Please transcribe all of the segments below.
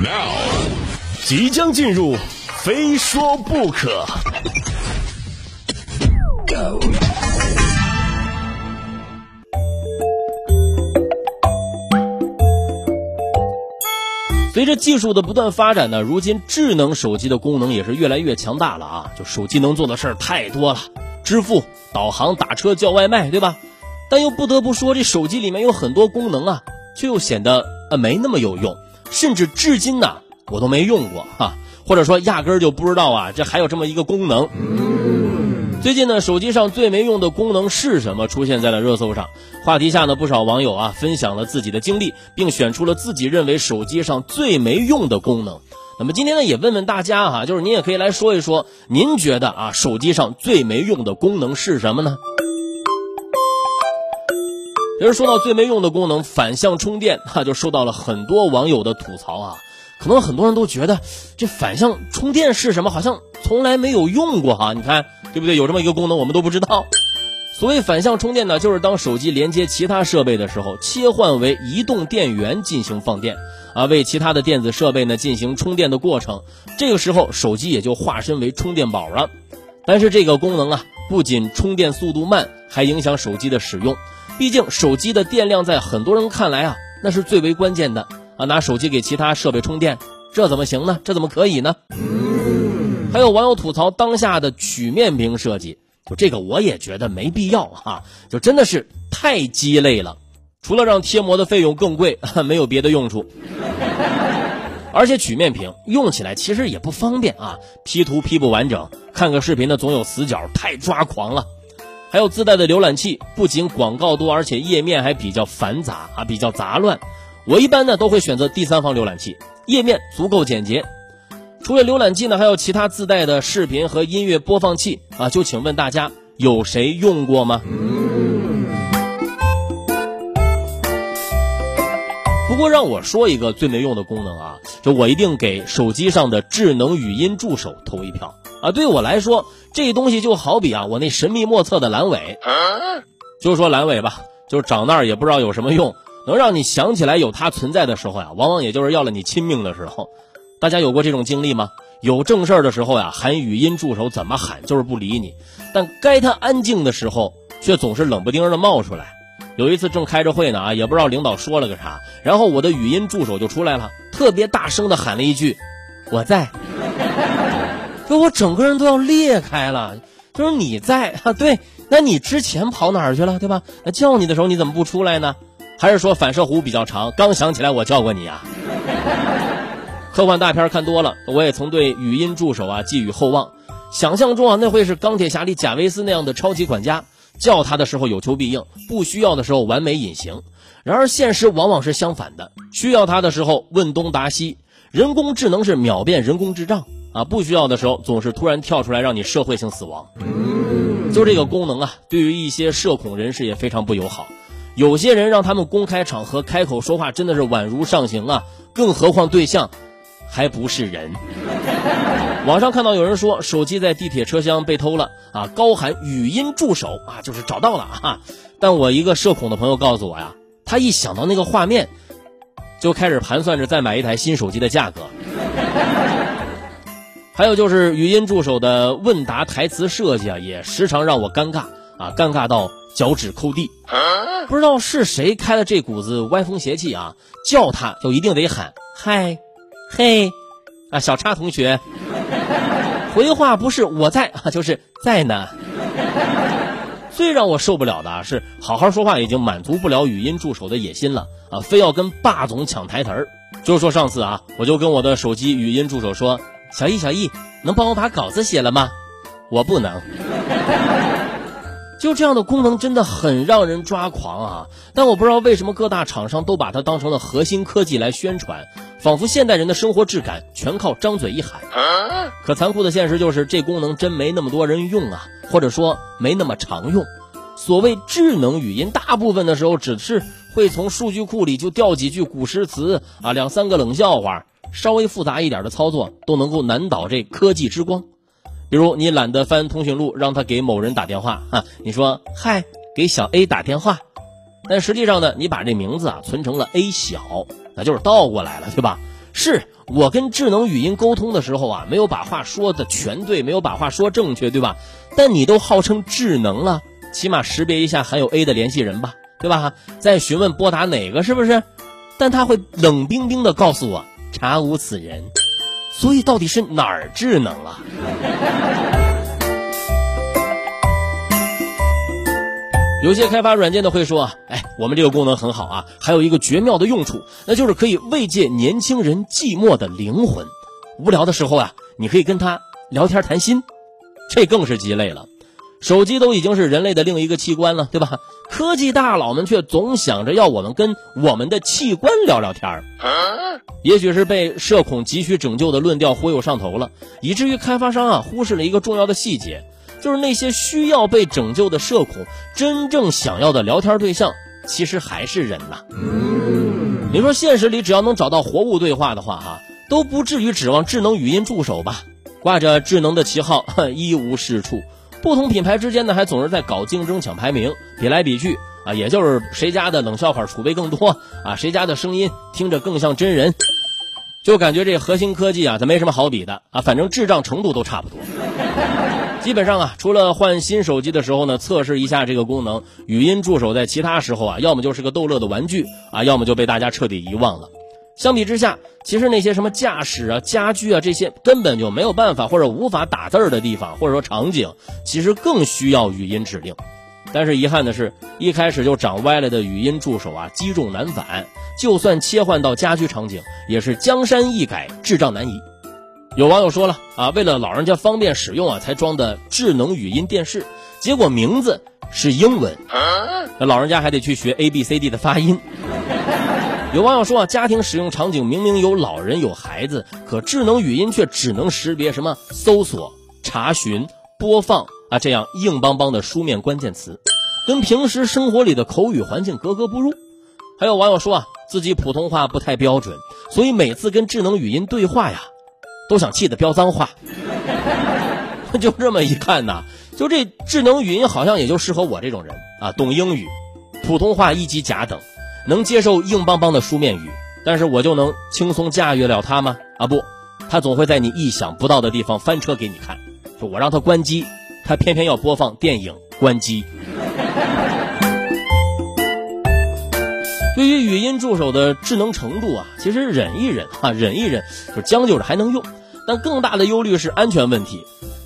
Now，即将进入，非说不可。随着技术的不断发展呢，如今智能手机的功能也是越来越强大了啊！就手机能做的事儿太多了，支付、导航、打车、叫外卖，对吧？但又不得不说，这手机里面有很多功能啊，却又显得呃没那么有用，甚至至今呢我都没用过 哈，或者说压根儿就不知道啊，这还有这么一个功能。最近呢，手机上最没用的功能是什么？出现在了热搜上。话题下呢，不少网友啊分享了自己的经历，并选出了自己认为手机上最没用的功能。那么今天呢，也问问大家哈，就是您也可以来说一说，您觉得啊，手机上最没用的功能是什么呢？其实说到最没用的功能，反向充电，哈，就受到了很多网友的吐槽啊。可能很多人都觉得这反向充电是什么，好像从来没有用过哈。你看。对不对？有这么一个功能，我们都不知道。所谓反向充电呢，就是当手机连接其他设备的时候，切换为移动电源进行放电，啊，为其他的电子设备呢进行充电的过程。这个时候，手机也就化身为充电宝了。但是这个功能啊，不仅充电速度慢，还影响手机的使用。毕竟手机的电量在很多人看来啊，那是最为关键的啊。拿手机给其他设备充电，这怎么行呢？这怎么可以呢？还有网友吐槽当下的曲面屏设计，就这个我也觉得没必要哈，就真的是太鸡肋了，除了让贴膜的费用更贵，没有别的用处。而且曲面屏用起来其实也不方便啊，P 图 P 不完整，看个视频呢总有死角，太抓狂了。还有自带的浏览器，不仅广告多，而且页面还比较繁杂啊，比较杂乱。我一般呢都会选择第三方浏览器，页面足够简洁。除了浏览器呢，还有其他自带的视频和音乐播放器啊？就请问大家有谁用过吗？让我说一个最没用的功能啊，就我一定给手机上的智能语音助手投一票啊！对我来说，这东西就好比啊，我那神秘莫测的阑尾，就说阑尾吧，就是长那儿也不知道有什么用，能让你想起来有它存在的时候呀，往往也就是要了你亲命的时候。大家有过这种经历吗？有正事儿的时候呀，喊语音助手怎么喊就是不理你；但该他安静的时候，却总是冷不丁的冒出来。有一次正开着会呢啊，也不知道领导说了个啥，然后我的语音助手就出来了，特别大声的喊了一句：“我在。”说我整个人都要裂开了。就是你在啊？对，那你之前跑哪儿去了？对吧？那叫你的时候你怎么不出来呢？还是说反射弧比较长？刚想起来我叫过你啊。科幻大片看多了，我也曾对语音助手啊寄予厚望，想象中啊那会是钢铁侠里贾维斯那样的超级管家，叫他的时候有求必应，不需要的时候完美隐形。然而现实往往是相反的，需要他的时候问东答西，人工智能是秒变人工智障啊，不需要的时候总是突然跳出来让你社会性死亡。就这个功能啊，对于一些社恐人士也非常不友好，有些人让他们公开场合开口说话真的是宛如上刑啊，更何况对象。还不是人。网上看到有人说手机在地铁车厢被偷了啊，高喊语音助手啊，就是找到了啊。但我一个社恐的朋友告诉我呀，他一想到那个画面，就开始盘算着再买一台新手机的价格。还有就是语音助手的问答台词设计啊，也时常让我尴尬啊，尴尬到脚趾抠地。不知道是谁开了这股子歪风邪气啊，叫他就一定得喊嗨。嘿，啊，小叉同学，回话不是我在啊，就是在呢。最让我受不了的是，好好说话已经满足不了语音助手的野心了啊，非要跟霸总抢台词儿。就说上次啊，我就跟我的手机语音助手说：“小易，小易，能帮我把稿子写了吗？”我不能。就这样的功能真的很让人抓狂啊！但我不知道为什么各大厂商都把它当成了核心科技来宣传。仿佛现代人的生活质感全靠张嘴一喊，可残酷的现实就是这功能真没那么多人用啊，或者说没那么常用。所谓智能语音，大部分的时候只是会从数据库里就调几句古诗词啊，两三个冷笑话，稍微复杂一点的操作都能够难倒这科技之光。比如你懒得翻通讯录，让他给某人打电话啊，你说嗨，给小 A 打电话。但实际上呢，你把这名字啊存成了 A 小，那就是倒过来了，对吧？是我跟智能语音沟通的时候啊，没有把话说的全对，没有把话说正确，对吧？但你都号称智能了，起码识别一下含有 A 的联系人吧，对吧？再询问拨打哪个是不是？但他会冷冰冰的告诉我查无此人，所以到底是哪儿智能了？有些开发软件的会说，哎，我们这个功能很好啊，还有一个绝妙的用处，那就是可以慰藉年轻人寂寞的灵魂。无聊的时候啊，你可以跟他聊天谈心，这更是鸡肋了。手机都已经是人类的另一个器官了，对吧？科技大佬们却总想着要我们跟我们的器官聊聊天儿。也许是被社恐急需拯救的论调忽悠上头了，以至于开发商啊忽视了一个重要的细节。就是那些需要被拯救的社恐，真正想要的聊天对象，其实还是人呐。你说现实里只要能找到活物对话的话，哈，都不至于指望智能语音助手吧？挂着智能的旗号，一无是处。不同品牌之间呢，还总是在搞竞争、抢排名，比来比去啊，也就是谁家的冷笑话储备更多啊，谁家的声音听着更像真人，就感觉这核心科技啊，它没什么好比的啊，反正智障程度都差不多。基本上啊，除了换新手机的时候呢，测试一下这个功能，语音助手在其他时候啊，要么就是个逗乐的玩具啊，要么就被大家彻底遗忘了。相比之下，其实那些什么驾驶啊、家居啊这些根本就没有办法或者无法打字儿的地方，或者说场景，其实更需要语音指令。但是遗憾的是，一开始就长歪了的语音助手啊，积重难返，就算切换到家居场景，也是江山易改，智障难移。有网友说了啊，为了老人家方便使用啊，才装的智能语音电视，结果名字是英文，那老人家还得去学 A B C D 的发音。有网友说啊，家庭使用场景明明有老人有孩子，可智能语音却只能识别什么搜索、查询、播放啊这样硬邦邦的书面关键词，跟平时生活里的口语环境格格不入。还有网友说啊，自己普通话不太标准，所以每次跟智能语音对话呀。都想气得飙脏话，就这么一看呐，就这智能语音好像也就适合我这种人啊，懂英语，普通话一级甲等，能接受硬邦邦的书面语，但是我就能轻松驾驭了它吗？啊不，它总会在你意想不到的地方翻车给你看，就我让它关机，它偏偏要播放电影关机。对于语音助手的智能程度啊，其实忍一忍啊，忍一忍就将就着还能用。但更大的忧虑是安全问题。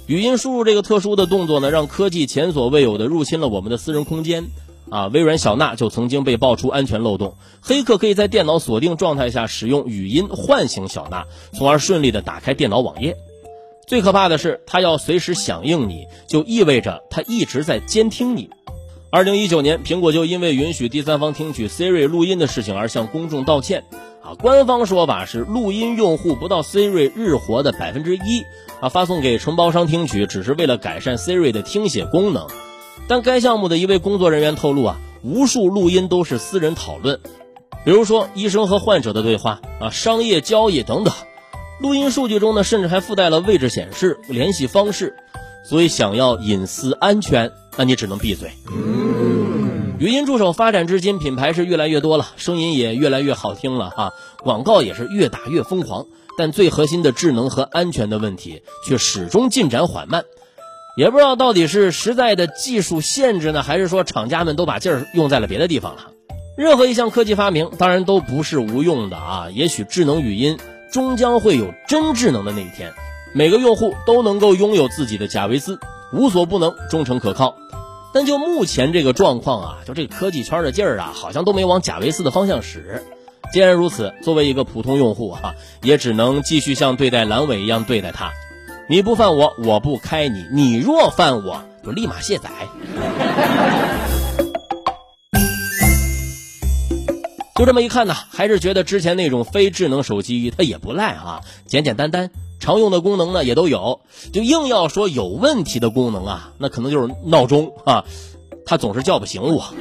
语音输入这个特殊的动作呢，让科技前所未有的入侵了我们的私人空间。啊，微软小娜就曾经被爆出安全漏洞，黑客可以在电脑锁定状态下使用语音唤醒小娜，从而顺利的打开电脑网页。最可怕的是，它要随时响应你，就意味着它一直在监听你。二零一九年，苹果就因为允许第三方听取 Siri 录音的事情而向公众道歉。啊，官方说法是录音用户不到 Siri 日活的百分之一，啊，发送给承包商听取，只是为了改善 Siri 的听写功能。但该项目的一位工作人员透露啊，无数录音都是私人讨论，比如说医生和患者的对话啊，商业交易等等。录音数据中呢，甚至还附带了位置显示、联系方式。所以，想要隐私安全，那你只能闭嘴。语音助手发展至今，品牌是越来越多了，声音也越来越好听了哈，广告也是越打越疯狂。但最核心的智能和安全的问题却始终进展缓慢，也不知道到底是实在的技术限制呢，还是说厂家们都把劲儿用在了别的地方了。任何一项科技发明，当然都不是无用的啊。也许智能语音终将会有真智能的那一天。每个用户都能够拥有自己的贾维斯，无所不能，忠诚可靠。但就目前这个状况啊，就这科技圈的劲儿啊，好像都没往贾维斯的方向使。既然如此，作为一个普通用户啊，也只能继续像对待阑尾一样对待它。你不犯我，我不开你；你若犯我，就立马卸载。就这么一看呢，还是觉得之前那种非智能手机它也不赖啊，简简单单。常用的功能呢也都有，就硬要说有问题的功能啊，那可能就是闹钟啊，它总是叫不醒我。